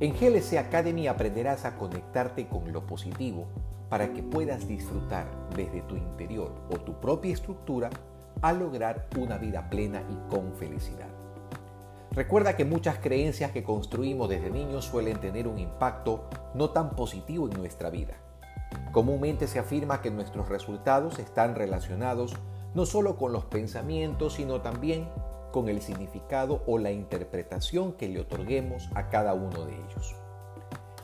En GLC Academy aprenderás a conectarte con lo positivo para que puedas disfrutar desde tu interior o tu propia estructura a lograr una vida plena y con felicidad. Recuerda que muchas creencias que construimos desde niños suelen tener un impacto no tan positivo en nuestra vida. Comúnmente se afirma que nuestros resultados están relacionados no solo con los pensamientos, sino también con el significado o la interpretación que le otorguemos a cada uno de ellos.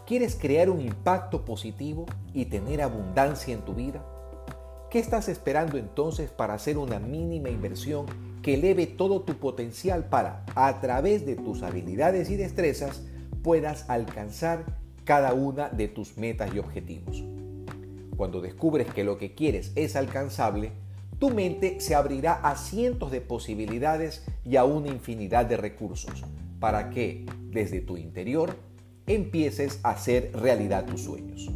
¿Quieres crear un impacto positivo y tener abundancia en tu vida? ¿Qué estás esperando entonces para hacer una mínima inversión que eleve todo tu potencial para, a través de tus habilidades y destrezas, puedas alcanzar cada una de tus metas y objetivos? Cuando descubres que lo que quieres es alcanzable, tu mente se abrirá a cientos de posibilidades y a una infinidad de recursos para que desde tu interior empieces a hacer realidad tus sueños.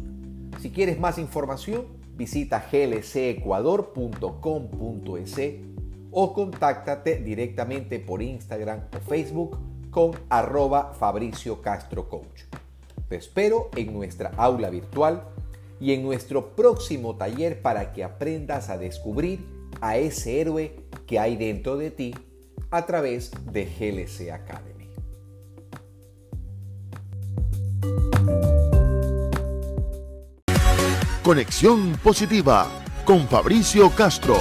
Si quieres más información, visita glcecuador.com.es o contáctate directamente por Instagram o Facebook con arroba Fabricio Castro Coach. Te espero en nuestra aula virtual y en nuestro próximo taller para que aprendas a descubrir a ese héroe que hay dentro de ti a través de GLC Academy. Conexión Positiva con Fabricio Castro.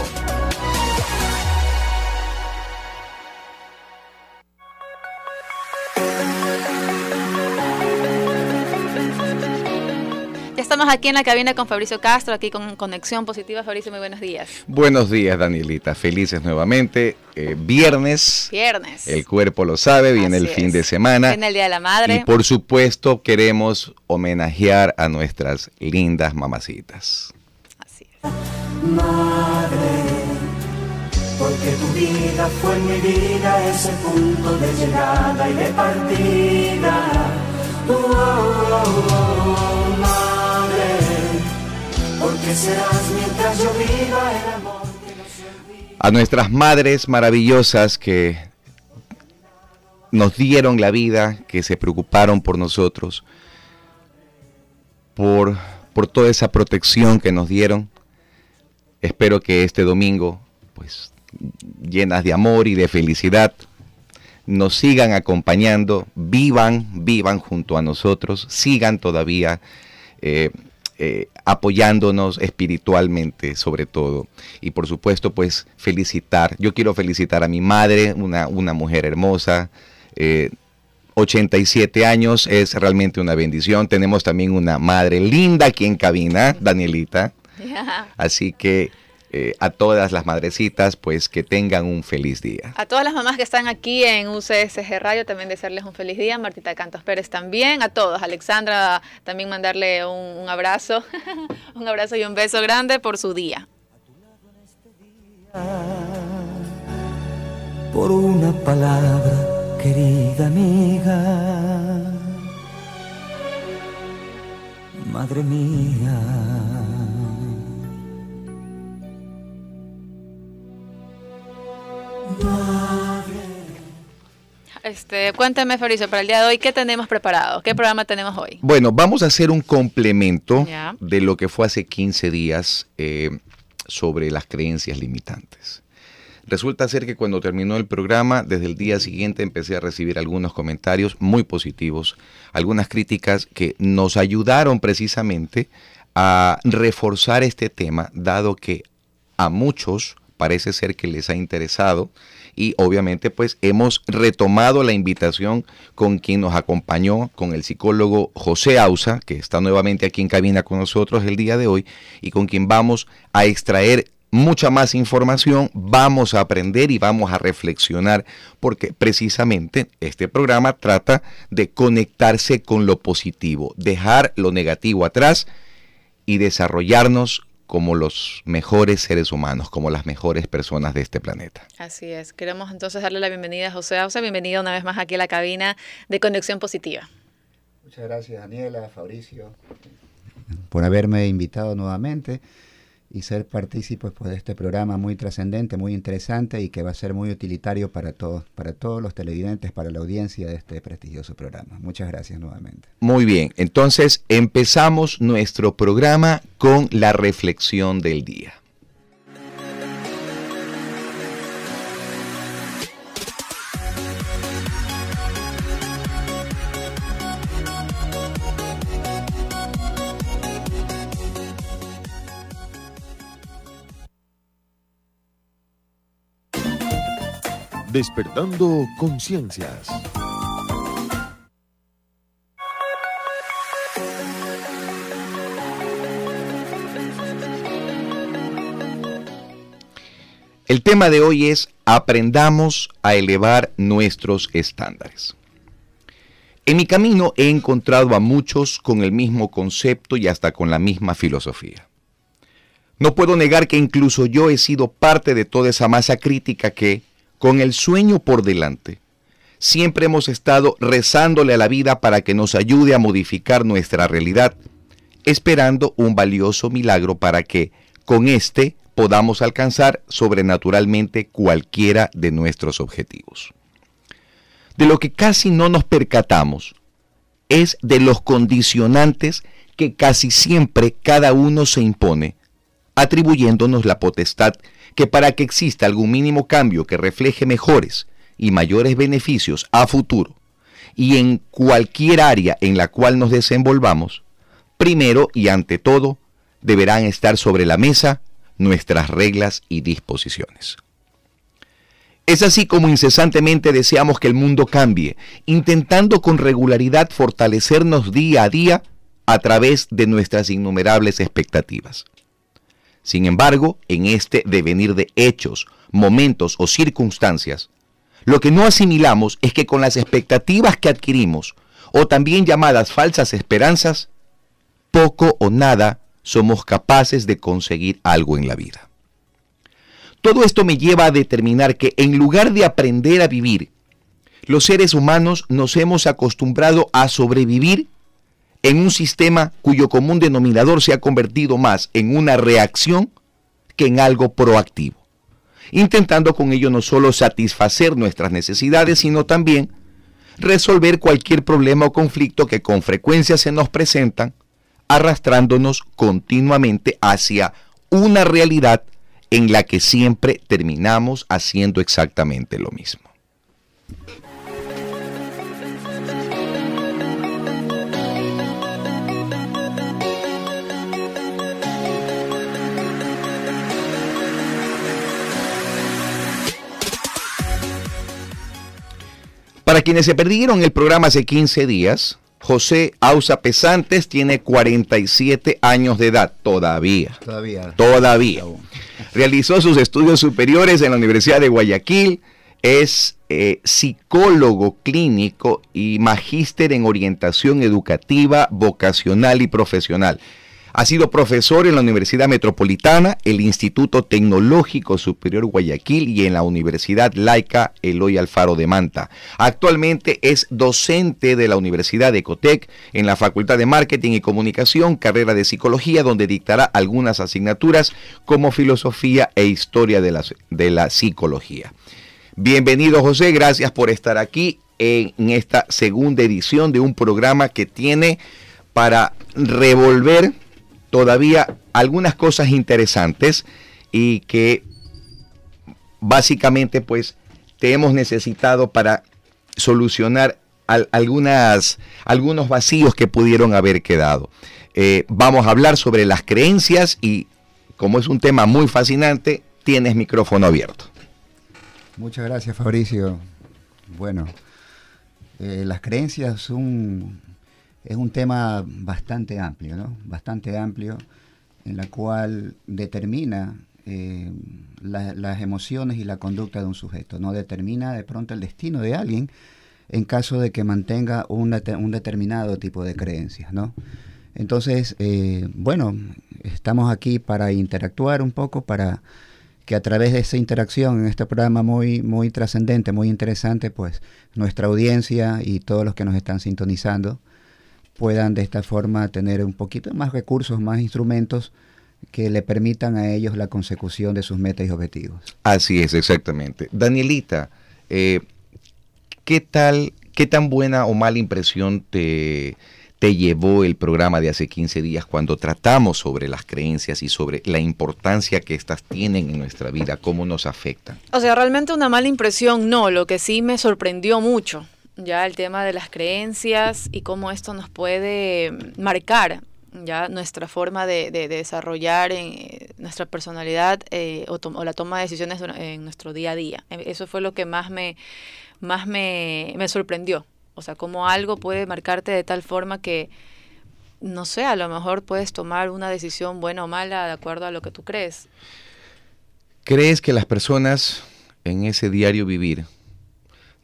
Estamos aquí en la cabina con Fabricio Castro, aquí con Conexión Positiva. Fabricio, muy buenos días. Buenos días, Danielita. Felices nuevamente. Eh, viernes. Viernes. El cuerpo lo sabe, viene el fin de semana. Viene el Día de la Madre. Y por supuesto queremos homenajear a nuestras lindas mamacitas. Así es. Madre, porque tu vida fue mi vida, ese punto de llegada y de partida. Oh, oh, oh, A nuestras madres maravillosas que nos dieron la vida, que se preocuparon por nosotros, por, por toda esa protección que nos dieron. Espero que este domingo, pues llenas de amor y de felicidad, nos sigan acompañando, vivan, vivan junto a nosotros, sigan todavía eh, eh, apoyándonos espiritualmente sobre todo. Y por supuesto, pues felicitar. Yo quiero felicitar a mi madre, una, una mujer hermosa. 87 eh, años es realmente una bendición. Tenemos también una madre linda aquí en cabina, Danielita. Así que eh, a todas las madrecitas, pues que tengan un feliz día. A todas las mamás que están aquí en UCSG Radio, también desearles un feliz día. Martita Cantos Pérez también. A todos. Alexandra, también mandarle un, abrazo, un abrazo y un beso grande por su día. Por una palabra, querida amiga, madre mía. Este, cuéntame, Fabricio, para el día de hoy, ¿qué tenemos preparado? ¿Qué programa tenemos hoy? Bueno, vamos a hacer un complemento de lo que fue hace 15 días eh, sobre las creencias limitantes. Resulta ser que cuando terminó el programa, desde el día siguiente empecé a recibir algunos comentarios muy positivos, algunas críticas que nos ayudaron precisamente a reforzar este tema, dado que a muchos parece ser que les ha interesado y obviamente pues hemos retomado la invitación con quien nos acompañó, con el psicólogo José Ausa, que está nuevamente aquí en cabina con nosotros el día de hoy y con quien vamos a extraer mucha más información, vamos a aprender y vamos a reflexionar, porque precisamente este programa trata de conectarse con lo positivo, dejar lo negativo atrás y desarrollarnos como los mejores seres humanos, como las mejores personas de este planeta. Así es. Queremos entonces darle la bienvenida a José Ausa. Bienvenido una vez más aquí a la cabina de Conexión Positiva. Muchas gracias, Daniela, Fabricio, por haberme invitado nuevamente y ser partícipes pues, de este programa muy trascendente, muy interesante y que va a ser muy utilitario para todos, para todos los televidentes, para la audiencia de este prestigioso programa. Muchas gracias nuevamente. Muy bien, entonces empezamos nuestro programa con la reflexión del día. Despertando conciencias. El tema de hoy es aprendamos a elevar nuestros estándares. En mi camino he encontrado a muchos con el mismo concepto y hasta con la misma filosofía. No puedo negar que incluso yo he sido parte de toda esa masa crítica que, con el sueño por delante, siempre hemos estado rezándole a la vida para que nos ayude a modificar nuestra realidad, esperando un valioso milagro para que con éste podamos alcanzar sobrenaturalmente cualquiera de nuestros objetivos. De lo que casi no nos percatamos es de los condicionantes que casi siempre cada uno se impone, atribuyéndonos la potestad que para que exista algún mínimo cambio que refleje mejores y mayores beneficios a futuro, y en cualquier área en la cual nos desenvolvamos, primero y ante todo deberán estar sobre la mesa nuestras reglas y disposiciones. Es así como incesantemente deseamos que el mundo cambie, intentando con regularidad fortalecernos día a día a través de nuestras innumerables expectativas. Sin embargo, en este devenir de hechos, momentos o circunstancias, lo que no asimilamos es que con las expectativas que adquirimos, o también llamadas falsas esperanzas, poco o nada somos capaces de conseguir algo en la vida. Todo esto me lleva a determinar que en lugar de aprender a vivir, los seres humanos nos hemos acostumbrado a sobrevivir en un sistema cuyo común denominador se ha convertido más en una reacción que en algo proactivo, intentando con ello no solo satisfacer nuestras necesidades, sino también resolver cualquier problema o conflicto que con frecuencia se nos presentan, arrastrándonos continuamente hacia una realidad en la que siempre terminamos haciendo exactamente lo mismo. Para quienes se perdieron el programa hace 15 días, José Ausa Pesantes tiene 47 años de edad todavía. Todavía. Todavía. Realizó sus estudios superiores en la Universidad de Guayaquil. Es eh, psicólogo clínico y magíster en orientación educativa, vocacional y profesional. Ha sido profesor en la Universidad Metropolitana, el Instituto Tecnológico Superior Guayaquil y en la Universidad Laica Eloy Alfaro de Manta. Actualmente es docente de la Universidad de Ecotec en la Facultad de Marketing y Comunicación, carrera de Psicología, donde dictará algunas asignaturas como Filosofía e Historia de la, de la Psicología. Bienvenido José, gracias por estar aquí en esta segunda edición de un programa que tiene para revolver todavía algunas cosas interesantes y que básicamente pues te hemos necesitado para solucionar algunas, algunos vacíos que pudieron haber quedado. Eh, vamos a hablar sobre las creencias y como es un tema muy fascinante, tienes micrófono abierto. Muchas gracias Fabricio. Bueno, eh, las creencias son es un tema bastante amplio, ¿no? Bastante amplio, en la cual determina eh, las emociones y la conducta de un sujeto, no determina de pronto el destino de alguien en caso de que mantenga un, determinado tipo de creencias, ¿no? Entonces, eh, bueno, estamos aquí para interactuar un poco, para que a través de esa interacción en este programa muy, muy trascendente, muy interesante, pues nuestra audiencia y todos los que nos están sintonizando puedan de esta forma tener un poquito más recursos, más instrumentos que le permitan a ellos la consecución de sus metas y objetivos. Así es, exactamente. Danielita, eh, ¿qué tal, qué tan buena o mala impresión te, te llevó el programa de hace 15 días cuando tratamos sobre las creencias y sobre la importancia que éstas tienen en nuestra vida, cómo nos afectan? O sea, realmente una mala impresión no, lo que sí me sorprendió mucho, ya el tema de las creencias y cómo esto nos puede marcar ya nuestra forma de, desarrollar en, eh, nuestra personalidad eh, o, la toma de decisiones en nuestro día a día. E, eso fue lo que más me, más me, me sorprendió. O sea, cómo algo puede marcarte de tal forma que, no sé, a lo mejor puedes tomar una decisión buena o mala de acuerdo a lo que tú crees. ¿Crees que las personas en ese diario vivir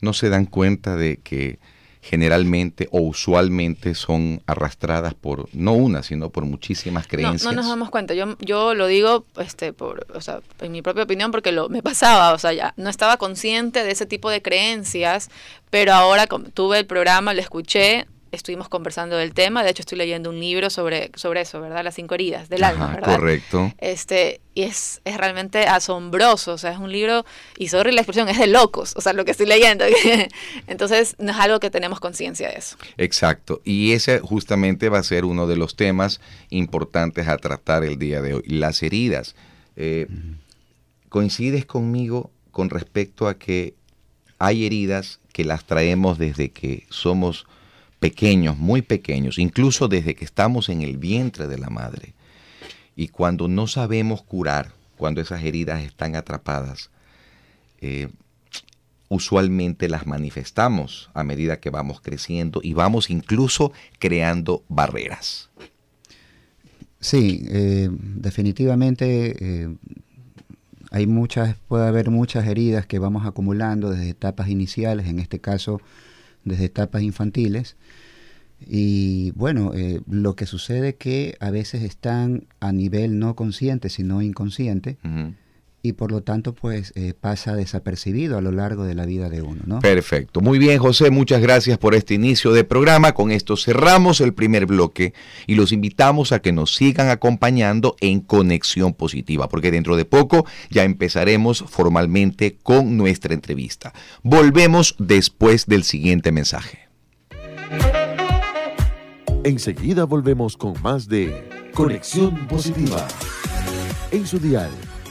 no se dan cuenta de que generalmente o usualmente son arrastradas por no una, sino por muchísimas creencias. No, no nos damos cuenta. Yo, yo lo digo este, por, o sea, en mi propia opinión porque lo, me pasaba, o sea, ya no estaba consciente de ese tipo de creencias, pero ahora tuve el programa, lo escuché, estuvimos conversando del tema. De hecho, estoy leyendo un libro sobre, sobre eso, ¿verdad? Las cinco heridas del alma, ¿verdad? Correcto. Este, y es, es realmente asombroso. O sea, es un libro, y sorry la expresión, es de locos, o sea, lo que estoy leyendo. Entonces, no es algo que tenemos conciencia de eso. Exacto. Y ese justamente va a ser uno de los temas importantes a tratar el día de hoy. Las heridas. Eh, ¿Coincides conmigo con respecto a que hay heridas que las traemos desde que somos pequeños, muy pequeños, incluso desde que estamos en el vientre de la madre. Y cuando no sabemos curar, cuando esas heridas están atrapadas, eh, usualmente las manifestamos a medida que vamos creciendo y vamos incluso creando barreras. Sí, eh, definitivamente eh, hay muchas, puede haber muchas heridas que vamos acumulando desde etapas iniciales, en este caso desde etapas infantiles. Y bueno, eh, lo que sucede que a veces están a nivel no consciente, sino inconsciente, y por lo tanto pues eh, pasa desapercibido a lo largo de la vida de uno. ¿no? Perfecto. Muy bien, José, muchas gracias por este inicio de programa. Con esto cerramos el primer bloque y los invitamos a que nos sigan acompañando en Conexión Positiva, porque dentro de poco ya empezaremos formalmente con nuestra entrevista. Volvemos después del siguiente mensaje. Enseguida volvemos con más de Conexión Positiva en su dial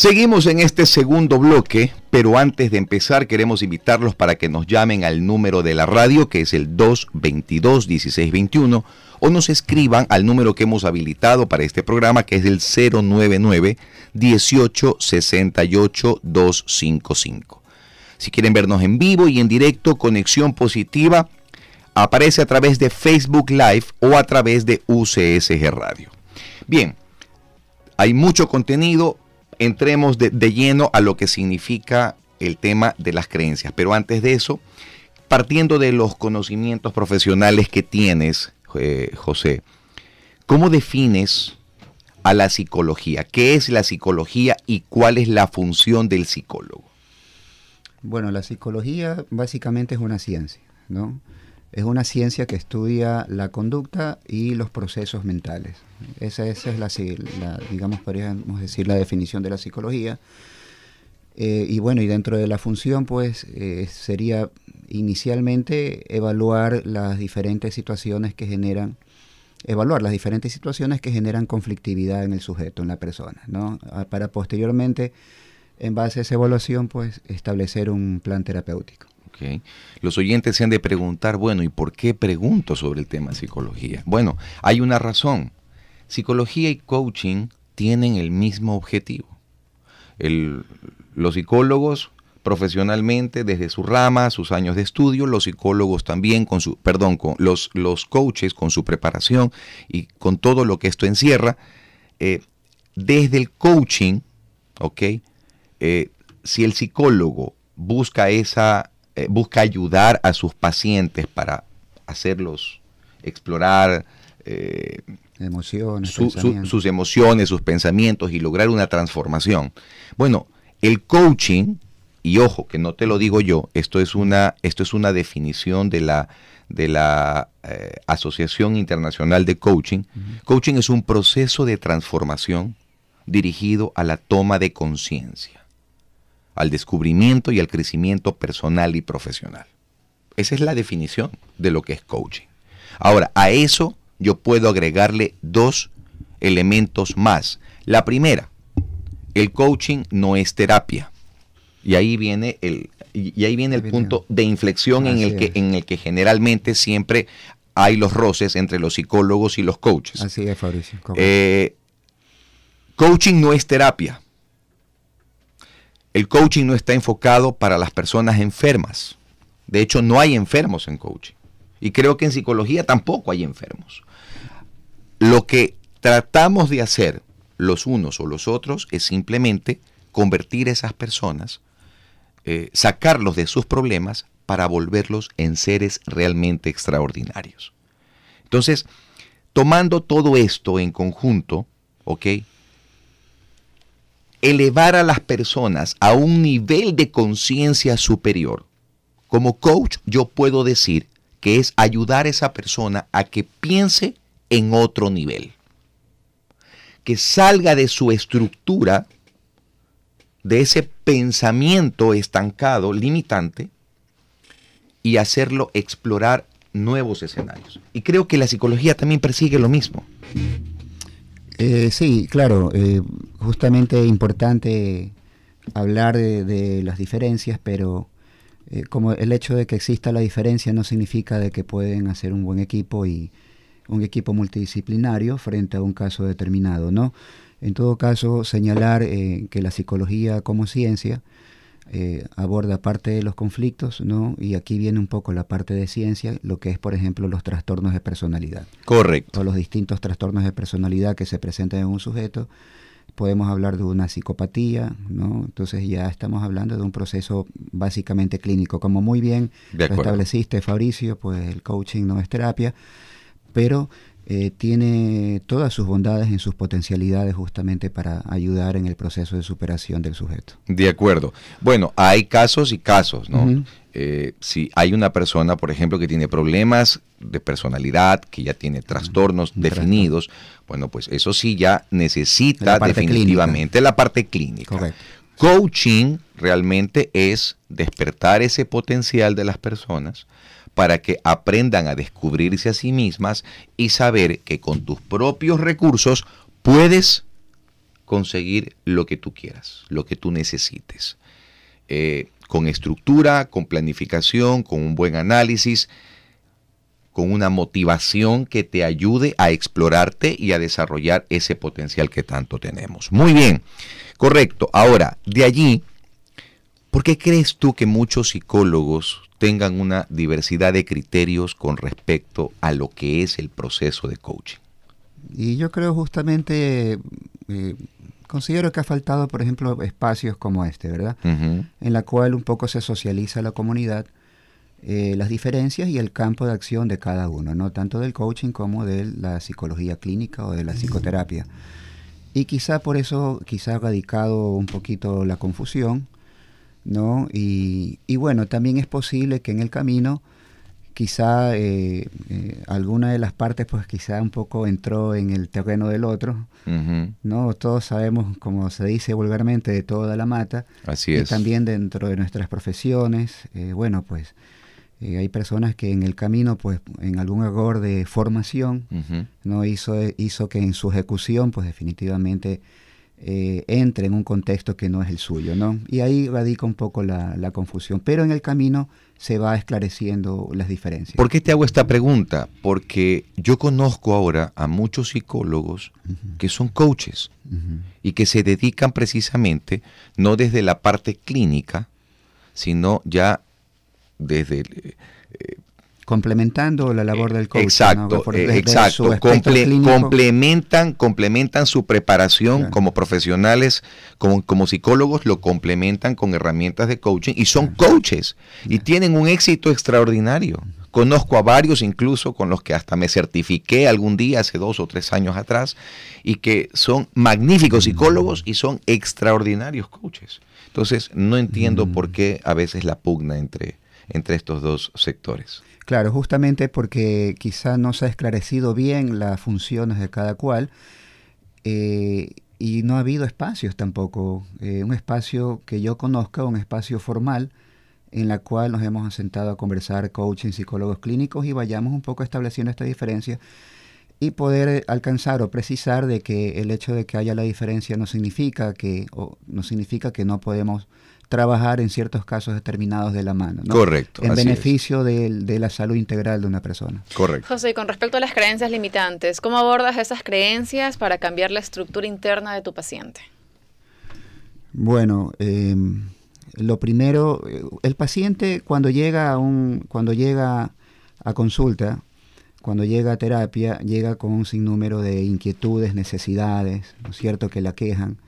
Seguimos en este segundo bloque, pero antes de empezar queremos invitarlos para que nos llamen al número de la radio que es el 222-1621 o nos escriban al número que hemos habilitado para este programa que es el 099-1868-255. Si quieren vernos en vivo y en directo, Conexión Positiva aparece a través de Facebook Live o a través de UCSG Radio. Bien, hay mucho contenido entremos de, lleno a lo que significa el tema de las creencias. Pero antes de eso, partiendo de los conocimientos profesionales que tienes, eh, José, ¿cómo defines a la psicología? ¿Qué es la psicología y cuál es la función del psicólogo? Bueno, la psicología básicamente es una ciencia, ¿no? Es una ciencia que estudia la conducta y los procesos mentales. Esa, es la, digamos, podríamos decir, la definición de la psicología. Eh, y bueno, y dentro de la función, pues, eh, sería inicialmente evaluar las diferentes situaciones que generan evaluar las diferentes situaciones que generan conflictividad en el sujeto, en la persona, ¿no? Ah, para posteriormente, en base a esa evaluación, pues establecer un plan terapéutico. Los oyentes se han de preguntar, bueno, ¿y por qué pregunto sobre el tema psicología? Bueno, hay una razón. Psicología y coaching tienen el mismo objetivo. los psicólogos profesionalmente desde su rama, sus años de estudio, los psicólogos también con su, perdón, con los, los coaches con su preparación y con todo lo que esto encierra, eh, desde el coaching, ¿ok? Eh, si el psicólogo busca esa, eh, busca ayudar a sus pacientes para hacerlos explorar emociones, sus emociones, sus pensamientos y lograr una transformación. Bueno, el coaching y ojo, que no te lo digo yo, esto es una, esto es una definición de la, de la eh, Asociación Internacional de Coaching. Coaching es un proceso de transformación dirigido a la toma de conciencia, al descubrimiento y al crecimiento personal y profesional. Esa es la definición de lo que es coaching. Ahora, a eso yo puedo agregarle dos elementos más. La primera, el coaching no es terapia. Y ahí viene el, y ahí viene el punto de inflexión en el, que, en el que generalmente siempre hay los roces entre los psicólogos y los coaches. Así es, Fabricio. Eh, coaching no es terapia. El coaching no está enfocado para las personas enfermas. De hecho, no hay enfermos en coaching. Y creo que en psicología tampoco hay enfermos. Lo que tratamos de hacer los unos o los otros es simplemente convertir a esas personas eh, sacarlos de sus problemas para volverlos en seres realmente extraordinarios. Entonces, tomando todo esto en conjunto, ¿ok? Elevar a las personas a un nivel de conciencia superior. Como coach, yo puedo decir que es ayudar a esa persona a que piense en otro nivel. Que salga de su estructura de ese pensamiento estancado, limitante, y hacerlo explorar nuevos escenarios. Y creo que la psicología también persigue lo mismo. Eh, sí, claro, eh, justamente importante hablar de, las diferencias, pero eh, como el hecho de que exista la diferencia no significa de que pueden hacer un buen equipo y un equipo multidisciplinario frente a un caso determinado, ¿no? En todo caso, señalar eh, que la psicología como ciencia eh, aborda parte de los conflictos, ¿no? Y aquí viene un poco la parte de ciencia, lo que es, por ejemplo, los trastornos de personalidad. Correcto. O los distintos trastornos de personalidad que se presentan en un sujeto. Podemos hablar de una psicopatía, ¿no? Entonces ya estamos hablando de un proceso básicamente clínico. Como muy bien estableciste, Fabricio, pues el coaching no es terapia, pero eh, tiene todas sus bondades en sus potencialidades justamente para ayudar en el proceso de superación del sujeto. De acuerdo. Bueno, hay casos y casos, ¿no? Eh, si hay una persona, por ejemplo, que tiene problemas de personalidad, que ya tiene trastornos definidos, bueno, pues eso sí ya necesita definitivamente la parte clínica. Coaching realmente es despertar ese potencial de las personas para que aprendan a descubrirse a sí mismas y saber que con tus propios recursos puedes conseguir lo que tú quieras, lo que tú necesites. Eh, con estructura, con planificación, con un buen análisis, con una motivación que te ayude a explorarte y a desarrollar ese potencial que tanto tenemos. Muy bien, correcto. Ahora, de allí, ¿por qué crees tú que muchos psicólogos tengan una diversidad de criterios con respecto a lo que es el proceso de coaching. Y yo creo justamente, eh, considero que ha faltado, por ejemplo, espacios como este, ¿verdad? En la cual un poco se socializa la comunidad, eh, las diferencias y el campo de acción de cada uno, ¿no? Tanto del coaching como de la psicología clínica o de la psicoterapia. Y quizá por eso, quizá ha radicado un poquito la confusión, ¿no? Y, bueno, también es posible que en el camino quizá eh, eh, alguna de las partes pues quizá un poco entró en el terreno del otro, ¿no? Todos sabemos, como se dice vulgarmente, de toda la mata. Así es. Y también dentro de nuestras profesiones, eh, bueno, pues hay personas que en el camino, pues en algún error de formación, no hizo, hizo que en su ejecución, pues definitivamente eh, entre en un contexto que no es el suyo, ¿no? Y ahí radica un poco la, confusión. Pero en el camino se va esclareciendo las diferencias. ¿Por qué te hago esta pregunta? Porque yo conozco ahora a muchos psicólogos que son coaches y que se dedican precisamente no desde la parte clínica, sino ya desde eh, complementando la labor del coach. Exacto, eh, exacto. complementan, complementan su preparación como profesionales, como, como, psicólogos, lo complementan con herramientas de coaching y son coaches y tienen un éxito extraordinario. Conozco a varios incluso con los que hasta me certifiqué algún día hace dos o tres años atrás y que son magníficos psicólogos y son extraordinarios coaches. Entonces no entiendo por mm. qué a veces la pugna entre, entre estos dos sectores. Claro, justamente porque quizá no se ha esclarecido bien las funciones de cada cual eh, y no ha habido espacios tampoco. Eh, un espacio que yo conozca, un espacio formal en la cual nos hemos sentado a conversar coaching, psicólogos clínicos y vayamos un poco estableciendo esta diferencia y poder alcanzar o precisar de que el hecho de que haya la diferencia no significa que o no significa que no podemos trabajar en ciertos casos determinados de la mano. Correcto. En beneficio de, la salud integral de una persona. Correcto. José, y con respecto a las creencias limitantes, ¿cómo abordas esas creencias para cambiar la estructura interna de tu paciente? Bueno, em, lo primero, eh, el paciente cuando llega a un, cuando llega a consulta, cuando llega a terapia, llega con un sinnúmero de inquietudes, necesidades, ¿no es cierto?, que la quejan.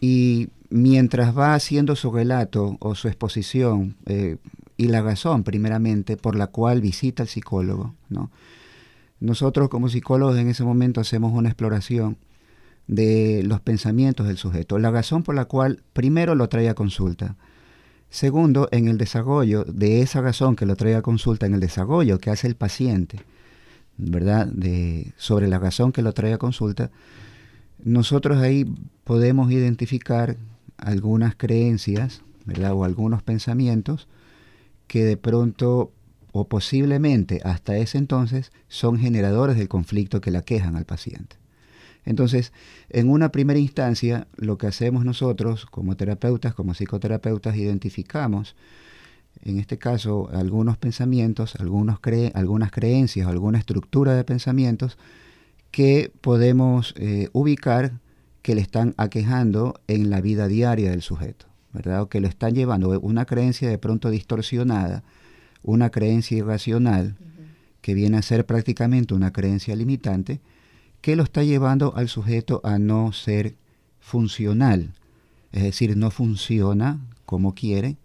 Y mientras va haciendo su relato o su exposición eh, y la razón primeramente por la cual visita al psicólogo, ¿no? nosotros como psicólogos en ese momento hacemos una exploración de los pensamientos del sujeto, la razón por la cual primero lo trae a consulta. Segundo, en el desarrollo de esa razón que lo trae a consulta, en el desarrollo que hace el paciente, ¿verdad? De, sobre la razón que lo trae a consulta, nosotros ahí podemos identificar algunas creencias, ¿verdad? O algunos pensamientos que de pronto o posiblemente hasta ese entonces son generadores del conflicto que la quejan al paciente. Entonces, en una primera instancia, lo que hacemos nosotros como terapeutas, como psicoterapeutas, identificamos, en este caso, algunos pensamientos, algunos algunas creencias, alguna estructura de pensamientos que podemos eh, ubicar que le están aquejando en la vida diaria del sujeto, ¿verdad? O que lo están llevando una creencia de pronto distorsionada, una creencia irracional, que viene a ser prácticamente una creencia limitante, que lo está llevando al sujeto a no ser funcional, es decir, no funciona como quiere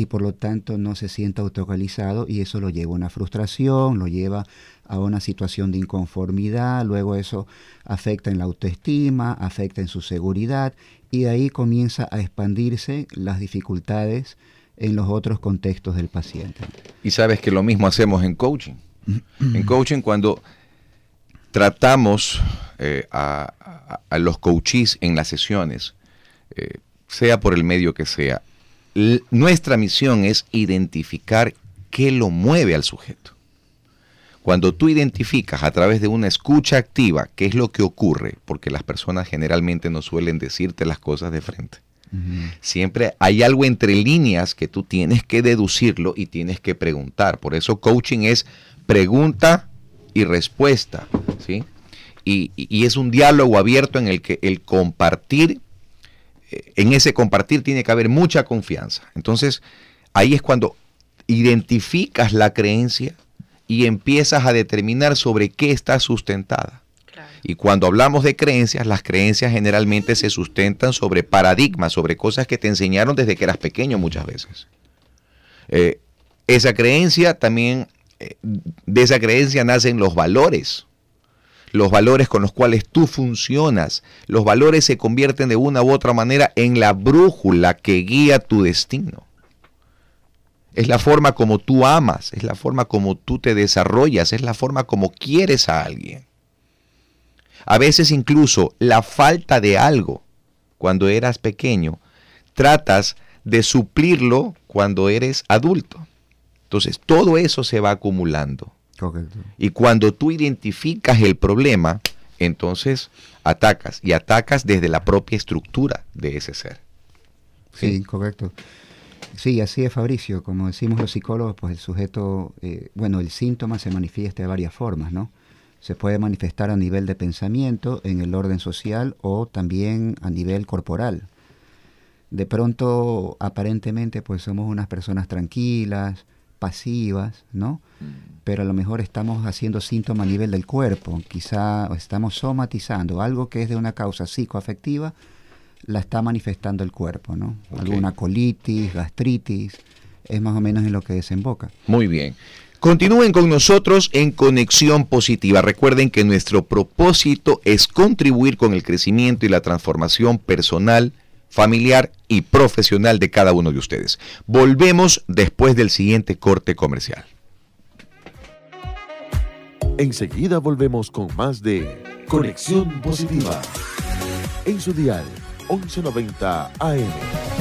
y por lo tanto no se siente autorrealizado y eso lo lleva a una frustración, lo lleva a una situación de inconformidad, luego eso afecta en la autoestima, afecta en su seguridad y de ahí comienza a expandirse las dificultades en los otros contextos del paciente. Y sabes que lo mismo hacemos en coaching. en coaching cuando tratamos eh, a, los coaches en las sesiones, eh, sea por el medio que sea, nuestra misión es identificar qué lo mueve al sujeto. Cuando tú identificas a través de una escucha activa qué es lo que ocurre, porque las personas generalmente no suelen decirte las cosas de frente. Siempre hay algo entre líneas que tú tienes que deducirlo y tienes que preguntar. Por eso coaching es pregunta y respuesta, ¿sí? Y, y es un diálogo abierto en el que el compartir, en ese compartir tiene que haber mucha confianza. Entonces, ahí es cuando identificas la creencia, y empiezas a determinar sobre qué está sustentada. Y cuando hablamos de creencias, las creencias generalmente se sustentan sobre paradigmas, sobre cosas que te enseñaron desde que eras pequeño muchas veces. Eh, esa creencia también, eh, de esa creencia nacen los valores, los valores con los cuales tú funcionas. Los valores se convierten de una u otra manera en la brújula que guía tu destino. Es la forma como tú amas, es la forma como tú te desarrollas, es la forma como quieres a alguien. A veces incluso la falta de algo cuando eras pequeño, tratas de suplirlo cuando eres adulto. Entonces, todo eso se va acumulando. Correcto. Y cuando tú identificas el problema, entonces atacas y atacas desde la propia estructura de ese ser. Sí, correcto. Sí, así es Fabricio. Como decimos los psicólogos, pues el sujeto, eh, bueno, el síntoma se manifiesta de varias formas, ¿no? Se puede manifestar a nivel de pensamiento, en el orden social o también a nivel corporal. De pronto, aparentemente, pues somos unas personas tranquilas, pasivas, ¿no? Mm. Pero a lo mejor estamos haciendo síntomas a nivel del cuerpo, quizá estamos somatizando algo que es de una causa psicoafectiva, la está manifestando el cuerpo, ¿no? Alguna colitis, gastritis, es más o menos en lo que desemboca. Muy bien. Continúen con nosotros en Conexión Positiva. Recuerden que nuestro propósito es contribuir con el crecimiento y la transformación personal, familiar y profesional de cada uno de ustedes. Volvemos después del siguiente corte comercial. Enseguida volvemos con más de Conexión Positiva en su dial 1190 AM.